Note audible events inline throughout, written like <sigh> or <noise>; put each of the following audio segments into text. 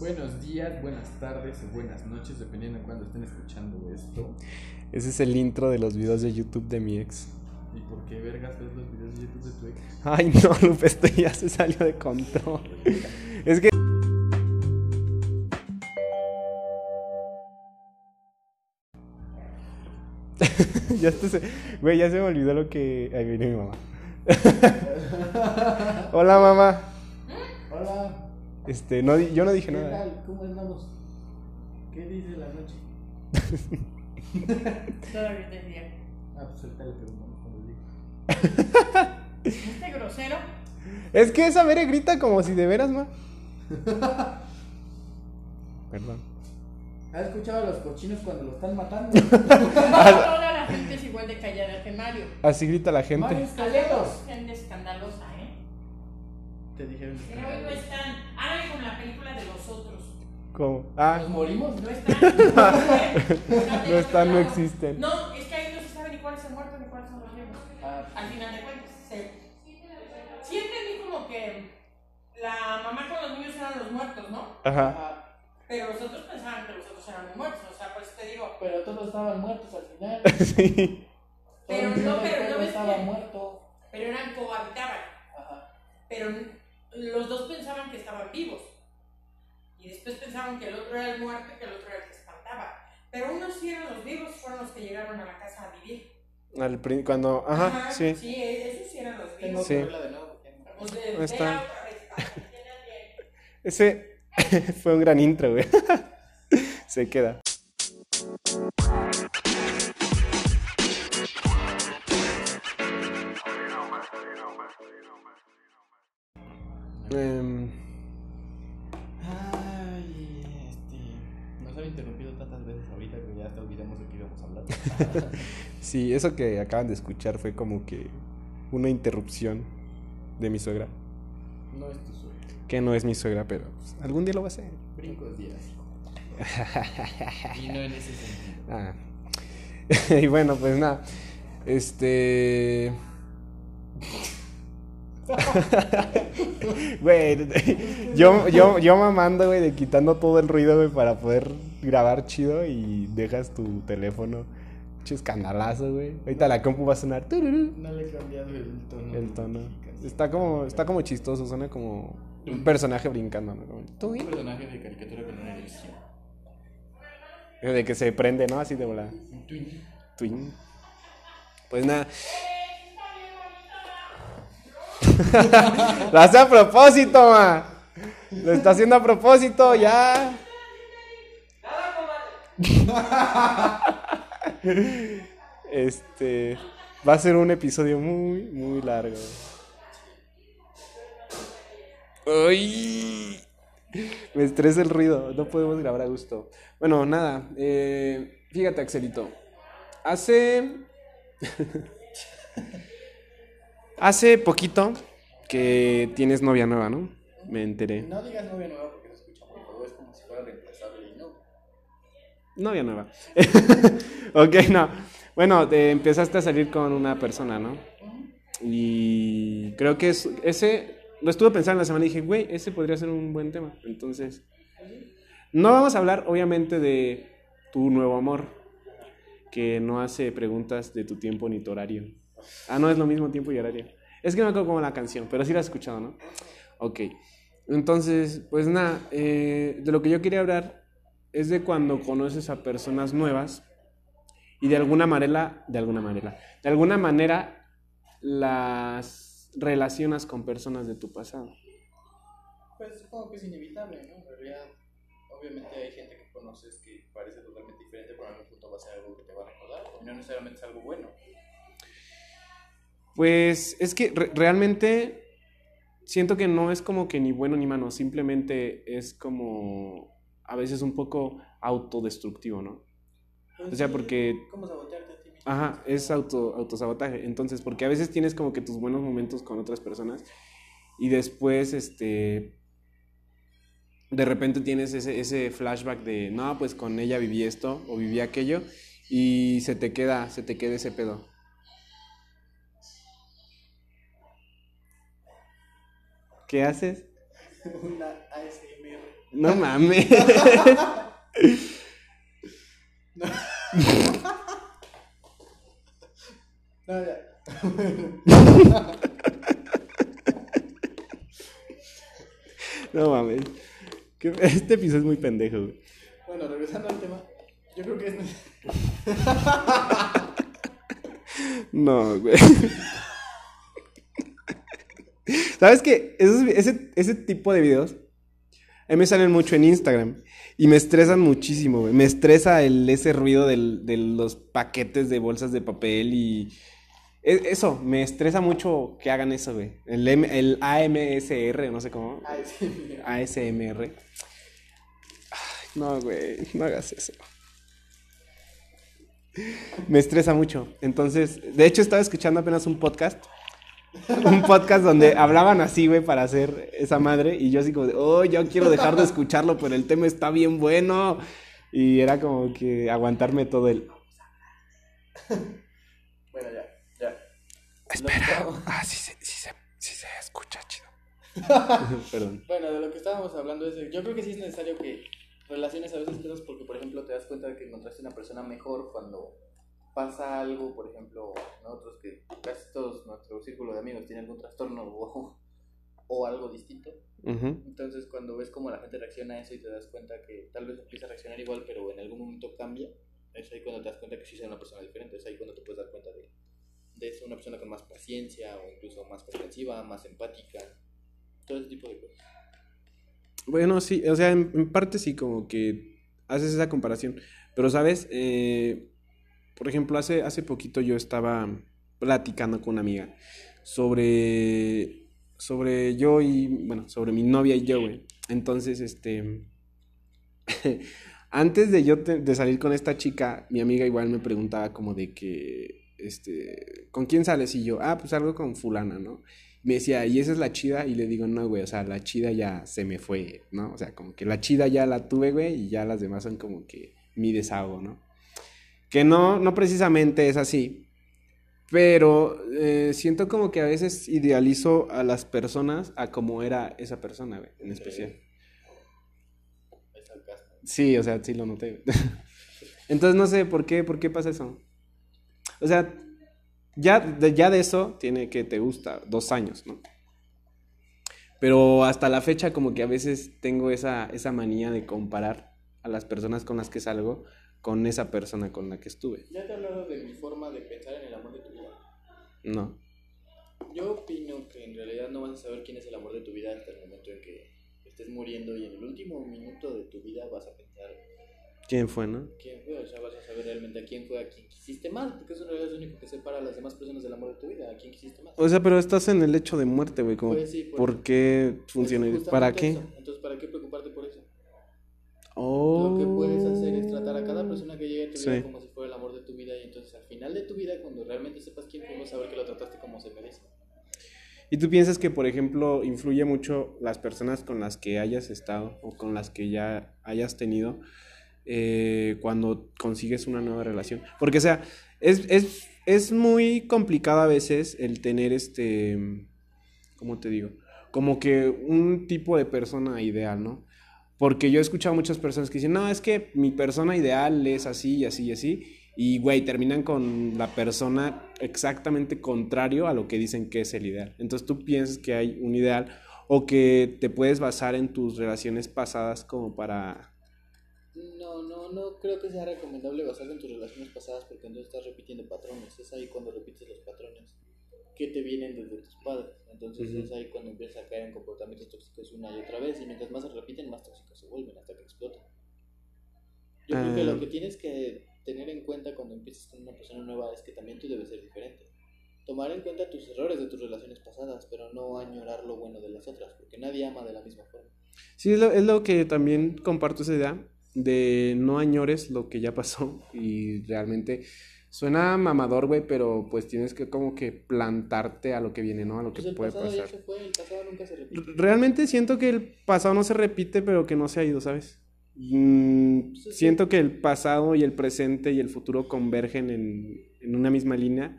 Buenos días, buenas tardes o buenas noches, dependiendo de cuándo estén escuchando esto. Ese es el intro de los videos de YouTube de mi ex. ¿Y por qué vergas ves los videos de YouTube de tu ex? Ay, no, <laughs> Lupe, esto ya se salió de control. Es que. <laughs> ya se... Güey, ya se me olvidó lo que. Ahí viene mi mamá. <laughs> Hola, mamá. Este, no, yo no dije ¿Qué nada. tal? ¿Cómo andamos? ¿Qué dice la noche? Todavía es de día. Ah, pues ahorita le preguntamos cuando diga. Este grosero. Es que esa Mere grita como si de veras, ma. <laughs> Perdón. ¿Has escuchado a los cochinos cuando lo están matando? <laughs> Toda la gente es igual de callada que Mario. Así grita la gente. Mario Escaleros. Gente escandalosa, ¿eh? Te dijeron. Pero hoy no están. Ahora como la película de los otros. ¿Cómo? Ah, ¿Nos morimos? No están. <laughs> No, están, no existen. No, es que ahí no se sabe ni cuál es el muerto ni cuáles son los vivos. Ah, Al final de cuentas, se... sí entendí como que la mamá con los niños eran los muertos, ¿no? Ajá. Pero los otros pensaban que los otros eran los muertos. O sea, por eso te digo. pero todos estaban muertos al final. <laughs> Sí. Pero no, pero no ves estaba que- muerto. Pero eran cohabitaban. Ajá. Pero los dos pensaban que estaban vivos. Y después pensaban que el otro era el muerto y que el otro era el que espantaba. Pero unos sí eran los vivos, fueron los que llegaron a la casa a vivir. Al cuando. Ajá, sí. Sí, esos sí eran los Tengo vivos. Sí. de está. Ese <laughs> fue un gran intro, güey. <laughs> Se queda. Em, Ay, este. Nos han interrumpido tantas veces ahorita que ya hasta olvidamos de qué íbamos a hablar. <laughs> sí, eso que acaban de escuchar fue como que una interrupción de mi suegra. no es tu sueño. Que no es mi suegra, pero pues, algún día lo va a hacer. Brincos días. <laughs> y no en ese sentido. Ah. <laughs> y bueno, pues nada. Este. <laughs> Güey, yo, yo, yo mamando, güey, de quitando todo el ruido, güey, para poder grabar chido y dejas tu teléfono. Che escandalazo, güey. Ahorita la compu va a sonar. No le he cambiado el tono. El tono. Está como, está como chistoso, suena como un personaje brincando, ¿no? Como, Un personaje de caricatura con una elección. De que se prende, ¿no? Así de volada. Un twin. Twin. Pues nada. <laughs> Lo hace a propósito, ma. Lo está haciendo a propósito, ya. <laughs> Este. Va a ser un episodio muy, muy largo. ¡Ay! Me estresa el ruido, no podemos grabar a gusto. Bueno, nada, eh, fíjate, Axelito. Hace. <laughs> Hace poquito que tienes novia nueva, ¿no? Me enteré. No digas novia nueva porque se escucha muy feo. Es como si fuera reemplazable y no. Novia nueva. <laughs> ok, no. Bueno, te empezaste a salir con una persona, ¿no? Y creo que es, ese. Lo estuve pensando en la semana y dije, güey, ese podría ser un buen tema. Entonces. No vamos a hablar, obviamente, de tu nuevo amor. Que no hace preguntas de tu tiempo ni tu horario. Ah, no es lo mismo tiempo y horario. Es que no me acuerdo como la canción, pero sí la has escuchado, ¿no? Ok. Entonces, pues nada, eh, de lo que yo quería hablar es de cuando conoces a personas nuevas y de alguna manera, de alguna manera, de alguna manera las relacionas con personas de tu pasado. Pues supongo que es inevitable, ¿no? En realidad, obviamente hay gente que conoces que parece totalmente diferente, pero en algún punto va a ser algo que te va a recordar. Y no necesariamente es algo bueno. Pues es que re- realmente siento que no es como que ni bueno ni malo, simplemente es como a veces un poco autodestructivo, ¿no? O sea, porque ¿Cómo sabotearte a ti mismo? Ajá, es auto, autosabotaje. Entonces, porque a veces tienes como que tus buenos momentos con otras personas y después, este, de repente tienes ese, ese flashback de, no, pues con ella viví esto o viví aquello y se te queda, se te queda ese pedo. ¿Qué haces? <laughs> Una ASMR. No mames. No, ya. No mames. Este episodio es muy pendejo, güey. Bueno, regresando al tema, yo creo que es. No, güey. ¿Sabes qué? Esos- ese, ese tipo de videos a mí me salen mucho en Instagram y me estresan muchísimo, güey. Me estresa el, ese ruido del- de los paquetes de bolsas de papel y... e- Eso, me estresa mucho que hagan eso, güey. El, M- el AMSR, no sé cómo. Mira. ASMR. Ay, no, güey, no hagas eso. Me estresa mucho. Entonces, de hecho, estaba escuchando apenas un podcast. Un podcast donde hablaban así, güey, para hacer esa madre. Y yo así como de, oh, yo quiero dejar de escucharlo, pero el tema está bien bueno. Y era como que aguantarme todo el... Bueno, ya, ya. Espera. Ah, sí sí se, sí se escucha chido. <laughs> Perdón. Bueno, de lo que estábamos hablando es de, yo creo que sí es necesario que relaciones a veces cosas porque, por ejemplo, te das cuenta de que encontraste una persona mejor cuando pasa algo, por ejemplo, nosotros que casi todos nuestro círculo de amigos tiene algún trastorno o, o algo distinto. Ujú. Entonces, cuando ves cómo la gente reacciona a eso y te das cuenta que tal vez empieza a reaccionar igual, pero en algún momento cambia, es ahí cuando te das cuenta que sí es una persona diferente, es ahí cuando te puedes dar cuenta de, de eso, una persona con más paciencia o incluso más comprensiva, más empática, todo ese tipo de cosas. Bueno, sí, o sea, en, en parte sí, como que haces esa comparación. Pero, ¿sabes? Eh, por ejemplo, hace, hace poquito yo estaba platicando con una amiga sobre, sobre yo y, bueno, sobre mi novia y yo, güey. Entonces, este, <laughs> antes de yo de salir con esta chica, mi amiga igual me preguntaba como de que, este, ¿con quién sales? Y yo, ah, pues salgo con fulana, ¿no? Me decía, ¿y esa es la chida? Y le digo, no, güey, o sea, la chida ya se me fue, ¿no? O sea, como que la chida ya la tuve, güey, y ya las demás son como que mi desahogo, ¿no? Que no, no precisamente es así, pero eh, siento como que a veces idealizo a las personas a como era esa persona, güey, en especial. Sí, o sea, sí lo noté. <laughs> Entonces no sé por qué, por qué pasa eso. O sea, ya de, ya de eso tiene que te gusta, dos años, ¿no? Pero hasta la fecha como que a veces tengo esa, esa manía de comparar a las personas con las que salgo con esa persona con la que estuve. ¿Ya te he hablado de mi forma de pensar en el amor de tu vida? No. Yo opino que en realidad no vas a saber quién es el amor de tu vida hasta el momento en que estés muriendo y en el último minuto de tu vida vas a pensar ¿Quién fue, no? quién fue, o sea, vas a saber realmente a quién fue, a quién quisiste más, porque eso en realidad es lo único que separa a las demás personas del amor de tu vida, a quién quisiste más. O sea, pero estás en el hecho de muerte, güey, como Pues sí, pues- ¿por qué Pues funciona? ¿Para qué? eso. Entonces, ¿para qué preocuparte por eso? Oh. Lo que puedes hacer es tratar a cada persona que llegue a tu vida Sí. como si fuera el amor de tu vida y entonces al final de tu vida, cuando realmente sepas quién fue, saber que lo trataste como se merece. ¿Y tú piensas que, por ejemplo, influye mucho las personas con las que hayas estado o con las que ya hayas tenido eh, cuando consigues una nueva relación? Porque, o sea, es, es, es muy complicado a veces el tener este, ¿cómo te digo? Como que un tipo de persona ideal, ¿no? Porque yo he escuchado muchas personas que dicen, no, es que mi persona ideal es así y así y así. Y, güey, terminan con la persona exactamente contrario a lo que dicen que es el ideal. Entonces tú piensas que hay un ideal o que te puedes basar en tus relaciones pasadas como para... No, no, no creo que sea recomendable basarte en tus relaciones pasadas porque entonces estás repitiendo patrones. Es ahí cuando repites los patrones que te vienen desde tus padres. Entonces Ujú. es ahí cuando empiezas a caer en comportamientos tóxicos una y otra vez y mientras más se repiten, más tóxicos se vuelven hasta que explotan. Yo creo que Ah. lo que tienes que tener en cuenta cuando empiezas con una persona nueva es que también tú debes ser diferente. Tomar en cuenta tus errores de tus relaciones pasadas, pero no añorar lo bueno de las otras, porque nadie ama de la misma forma. Sí, es lo, es lo que también comparto esa idea de no añores lo que ya pasó y realmente suena mamador, güey, pero pues tienes que como que plantarte a lo que viene, ¿no? A lo que Pues el puede pasado ya pasar. se fue, el pasado nunca se repite. Realmente siento que el pasado no se repite, pero que no se ha ido, ¿sabes? Mm, siento que el pasado y el presente y el futuro convergen en, en una misma línea,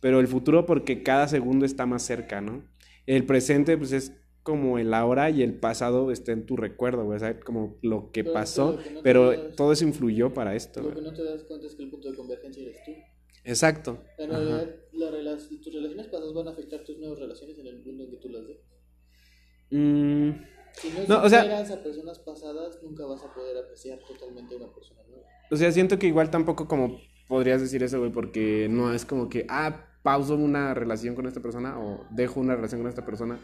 pero el futuro porque cada segundo está más cerca, ¿no? El presente, pues es como el ahora y el pasado está en tu recuerdo, güey, o sea, como lo que pasó, pero lo que no te pero das- todo eso influyó para esto, Lo güey. que no te das cuenta es que el punto de convergencia eres tú. Exacto. En realidad, la rela- tus relaciones pasadas van a afectar tus nuevas relaciones en el mundo en que tú las dejas. Mm, Si no, No, o sea- a personas pasadas, nunca vas a poder apreciar totalmente a una persona nueva. o sea, siento que igual tampoco como podrías decir eso, güey, porque no es como que, ah, pauso una relación con esta persona o dejo una relación con esta persona.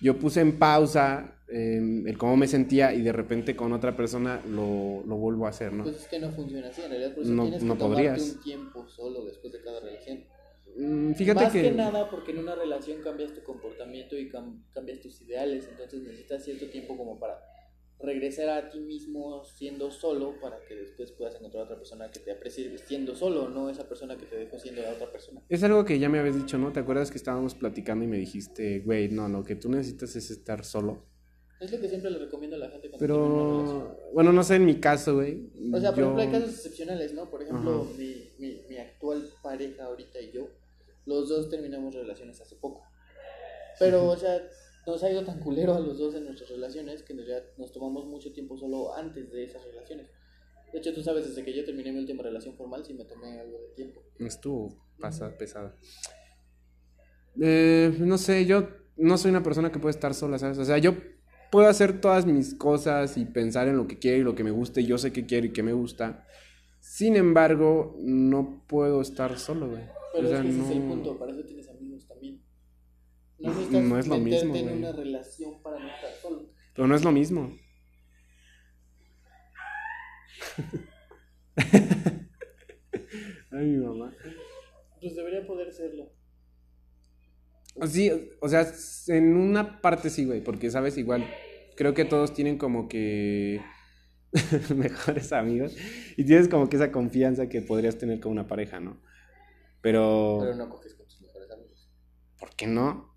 Yo puse en pausa eh, el cómo me sentía y de repente con otra persona lo, lo vuelvo a hacer, ¿no? Pues es que no funciona así, en realidad por eso No- tienes que no podrías. un tiempo solo después de cada relación. Mm, Fíjate Más que... que... nada porque en una relación cambias tu comportamiento y cam- cambias tus ideales, entonces necesitas cierto tiempo como para regresar a ti mismo siendo solo para que después puedas encontrar a otra persona que te aprecie siendo solo, no esa persona que te dejó siendo la otra persona. Es algo que ya me habías dicho, ¿no? ¿Te acuerdas que estábamos platicando y me dijiste, güey, no, lo que tú necesitas es estar solo? Es lo que siempre le recomiendo a la gente cuando. Pero, bueno, no sé, en mi caso, güey. O sea, por yo- ejemplo, hay casos excepcionales, ¿no? Por ejemplo, mi, mi, mi actual pareja ahorita y yo, los dos terminamos relaciones hace poco. Pero, o sea, nos ha ido tan culero a los dos en nuestras relaciones que en realidad nos tomamos mucho tiempo solo antes de esas relaciones. De hecho, tú sabes, desde que yo terminé mi última relación formal, sí me tomé algo de tiempo. Estuvo pasa, pesada. Eh, no sé, yo no soy una persona que puede estar sola, ¿sabes? O sea, yo puedo hacer todas mis cosas y pensar en lo que quiero y lo que me gusta y yo sé que quiero y que me gusta. Sin embargo, no puedo estar solo, güey. Pero O sea, es que ese es el no- punto, para eso tienes. No es lo mismo, en una relación para no estar solo. Pero no es lo mismo. <laughs> Ay, mi mamá. Pues debería poder serlo. Sí, o sea, en una parte sí, güey, porque sabes, igual, creo que todos tienen como que <laughs> mejores amigos y tienes como que esa confianza que podrías tener con una pareja, ¿no? Pero, Pero no coges con tus mejores amigos. ¿por qué no?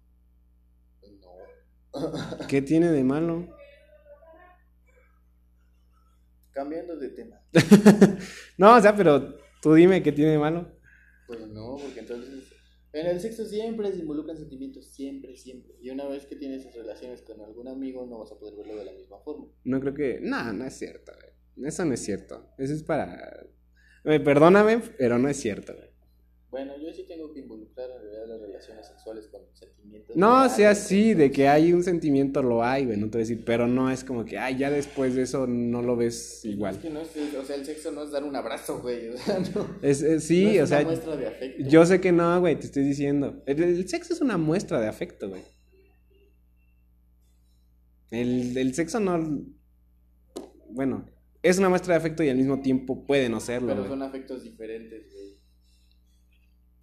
¿Qué tiene de malo? Cambiando de tema. <laughs> no, o sea, pero tú dime qué tiene de malo. Pues no, porque entonces en el sexo siempre se involucran sentimientos, siempre, siempre. Y una vez que tienes esas relaciones con algún amigo, no vas a poder verlo de la misma forma. No creo que. No, no es cierto, güey. Eso no es cierto. Eso es para. Perdóname, pero no es cierto, güey. Bueno, yo sí tengo que involucrar en realidad las relaciones sexuales con sentimientos. No, reales, sea así, de que hay un sentimiento, lo hay, güey, no te voy a decir, pero no es como que, ay, ya después de eso no lo ves Es igual. que no es, o sea, el sexo no es dar un abrazo, güey. O sea, <laughs> no. Es, es- no sí, es o sea, una muestra de afecto. yo sé que no, güey, te estoy diciendo. El, el sexo es una muestra de afecto, güey. El, el sexo no. Bueno, es una muestra de afecto y al mismo tiempo puede no serlo, Pero son afectos diferentes, güey.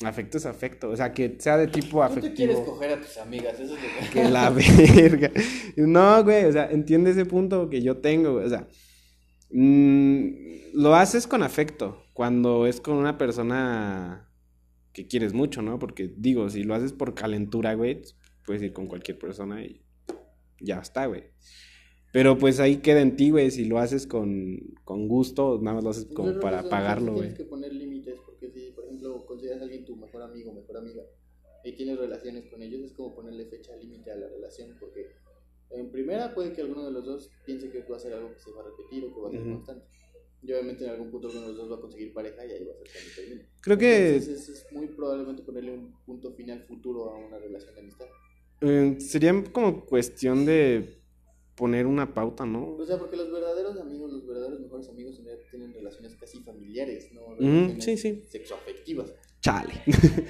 Afecto es afecto, o sea, que sea de tipo No te quieres afectivo. coger a tus amigas, eso es lo que... Que la <laughs> verga. No, güey, o sea, entiende ese punto que yo tengo, güey. O sea, mm, lo haces con afecto cuando es con una persona que quieres mucho, ¿no? Porque digo, si lo haces por calentura, güey, puedes ir con cualquier persona y ya está, güey. Pero pues ahí queda en ti, güey, si lo haces con, con gusto, nada más lo haces como para pagarlo, Tienes güey. que poner límites porque si, por ejemplo, consideras a alguien tu mejor amigo mejor amiga y tienes relaciones con ellos, es como ponerle fecha límite a la relación porque en primera puede que alguno de los dos piense que va a ser algo que se va a repetir o que va a ser Ujú. constante. Y obviamente en algún punto uno de los dos va a conseguir pareja y ahí va a ser cuando termine. Creo que Entonces es muy probablemente ponerle un punto final futuro a una relación de amistad. eh, sería como cuestión de poner una pauta, ¿no? O sea, porque los verdaderos amigos, los verdaderos mejores amigos tienen relaciones casi familiares, no relaciones sí, sí. sexoafectivas. Chale. <laughs>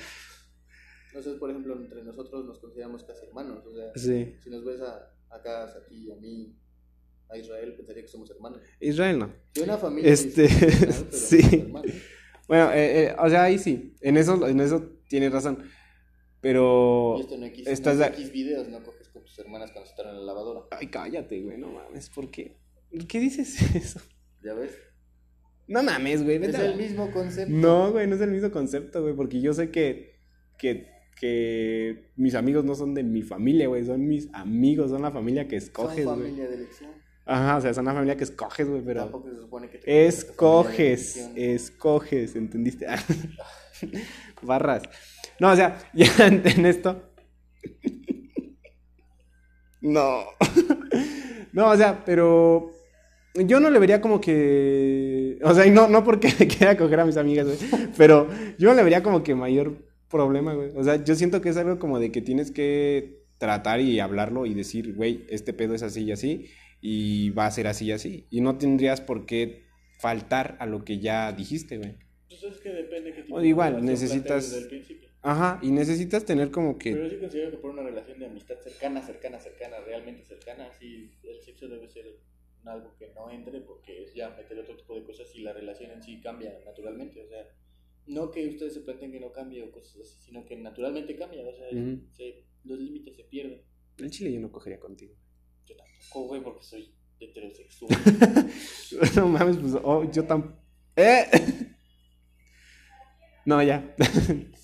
Entonces, por ejemplo, entre nosotros nos consideramos casi hermanos. O sea, Sí. si nos ves a, acá, a ti, a mí, a Israel, pensaría que somos hermanos. Israel no. De una familia Este, <laughs> pero sí. Bueno, eh, eh, o sea, ahí sí. En eso, en eso tienes razón. Pero. Y esto no X, estás no X videos, no coges con tus hermanas cuando están en la lavadora. Ay, cállate, güey, no mames, ¿por qué? ¿Por qué dices <laughs> eso? ¿Ya ves? No mames, güey, Es el mismo concepto. No, güey, no es el mismo concepto, güey, porque yo sé que, que, que mis amigos no son de mi familia, güey, son mis amigos, son la familia que Son escoges, güey. familia de elección. Ajá, o sea, son la familia que escoges, güey, pero... Tampoco se supone que te Escoges, escoges, ¿entendiste? <laughs> Barras. No, o sea, <laughs> ya en esto. No. <laughs> no, o sea, pero yo no le vería como que. O sea, y no, no porque <laughs> me quiera coger a mis amigas, güey. Pero yo no le vería como que mayor problema, güey. O sea, yo siento que es algo como de que tienes que tratar y hablarlo y decir, güey, este pedo es así y así. Y va a ser así y así. Y no tendrías por qué faltar a lo que ya dijiste, güey. Pues es que depende qué tipo O igual, necesitas- desde el principio. Ajá, y necesitas tener como que. Pero yo sí considero que por una relación de amistad cercana, cercana, cercana, realmente cercana, sí, el sexo debe ser algo que no entre porque es ya meter otro tipo de cosas y la relación en sí cambia naturalmente. O sea, no que ustedes se planteen que no cambie o cosas así, sino que naturalmente cambia. O sea, se- los límites se pierden. El chile yo no cogería contigo. Yo tampoco, güey, porque soy heterosexual. <laughs> no mames, pues oh, yo tan. ¡Eh! <laughs> no, ya. <laughs>